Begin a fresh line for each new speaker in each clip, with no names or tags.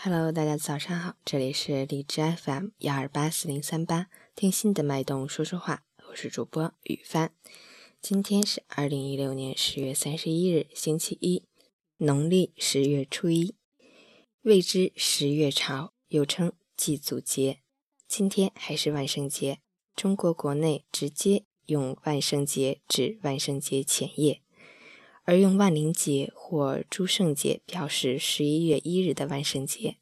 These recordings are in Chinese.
Hello，大家早上好，这里是荔枝 FM 幺二八四零三八，听心的脉动说说话，我是主播雨帆。今天是二零一六年十月三十一日，星期一，农历十月初一，谓之十月朝，又称祭祖节。今天还是万圣节，中国国内直接用万圣节指万圣节前夜。而用万灵节或诸圣节表示十一月一日的万圣节。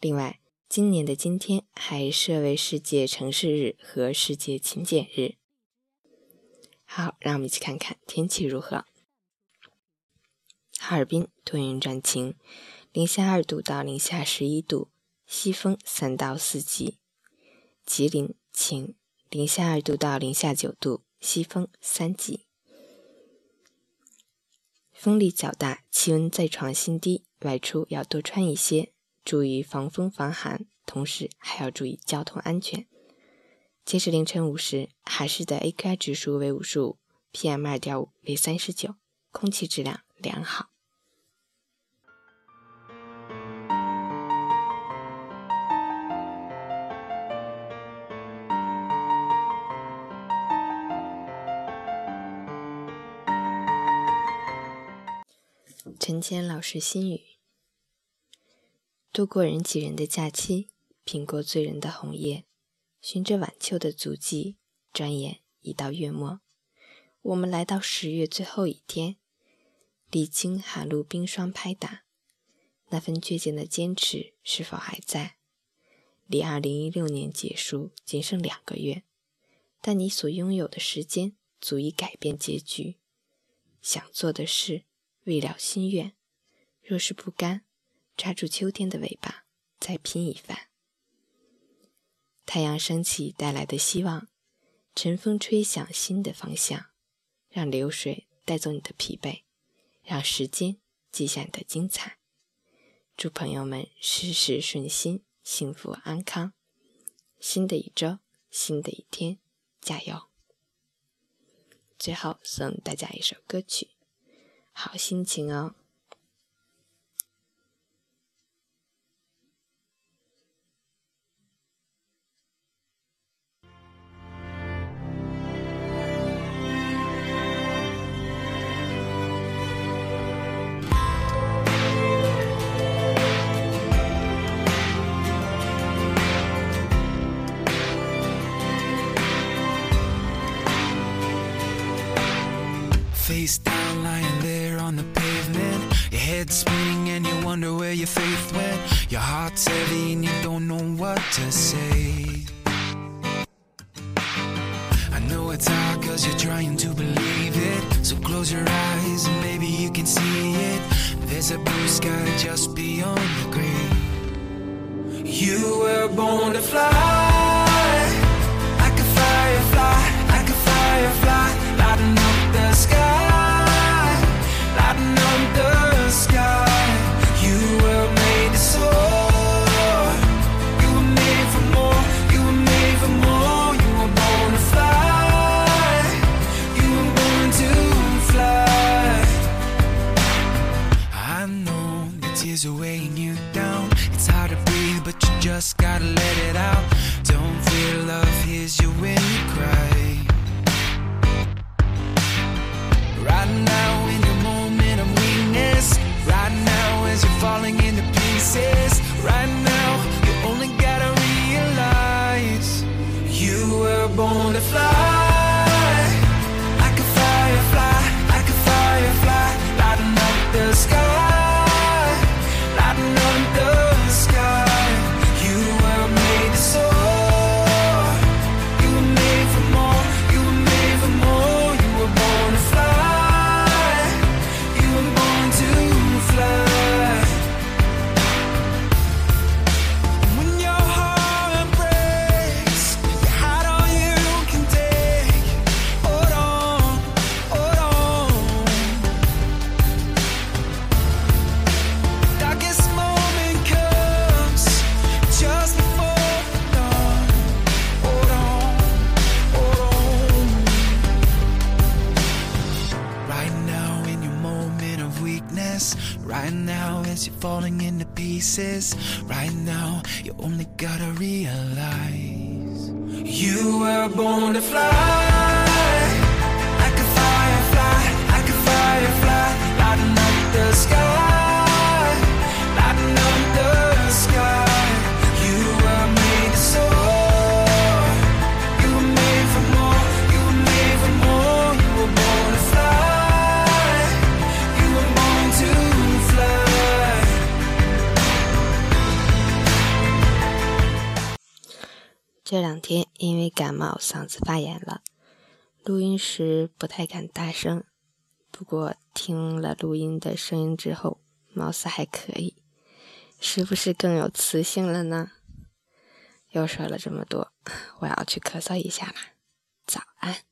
另外，今年的今天还设为世界城市日和世界勤俭日。好，让我们一起看看天气如何。哈尔滨多云转晴，零下二度到零下十一度，西风三到四级。吉林晴，零下二度到零下九度，西风三级。风力较大，气温再创新低，外出要多穿一些，注意防风防寒，同时还要注意交通安全。截至凌晨五时，海市的 AQI 指数为五十五，PM 二点五为三十九，空气质量良好。陈谦老师心语：度过人挤人的假期，品过醉人的红叶，循着晚秋的足迹，转眼已到月末。我们来到十月最后一天，历经寒露冰霜拍打，那份倔强的坚持是否还在？离二零一六年结束仅剩两个月，但你所拥有的时间足以改变结局。想做的事。未了心愿，若是不甘，抓住秋天的尾巴，再拼一番。太阳升起带来的希望，晨风吹响新的方向，让流水带走你的疲惫，让时间记下你的精彩。祝朋友们事事顺心，幸福安康。新的一周，新的一天，加油！最后送大家一首歌曲。好心情哦。
Face down, lying there on the pavement. Your head spinning and you wonder where your faith went. Your heart's heavy and you don't know what to say. I know it's hard cause you're trying to believe it. So close your eyes and maybe you can see it. There's a blue sky just beyond the gray. You were born to fly. the fly. You're falling into pieces. Right now, you only gotta realize you were born to fly.
这两天因为感冒，嗓子发炎了，录音时不太敢大声。不过听了录音的声音之后，貌似还可以，是不是更有磁性了呢？又说了这么多，我要去咳嗽一下啦。早安。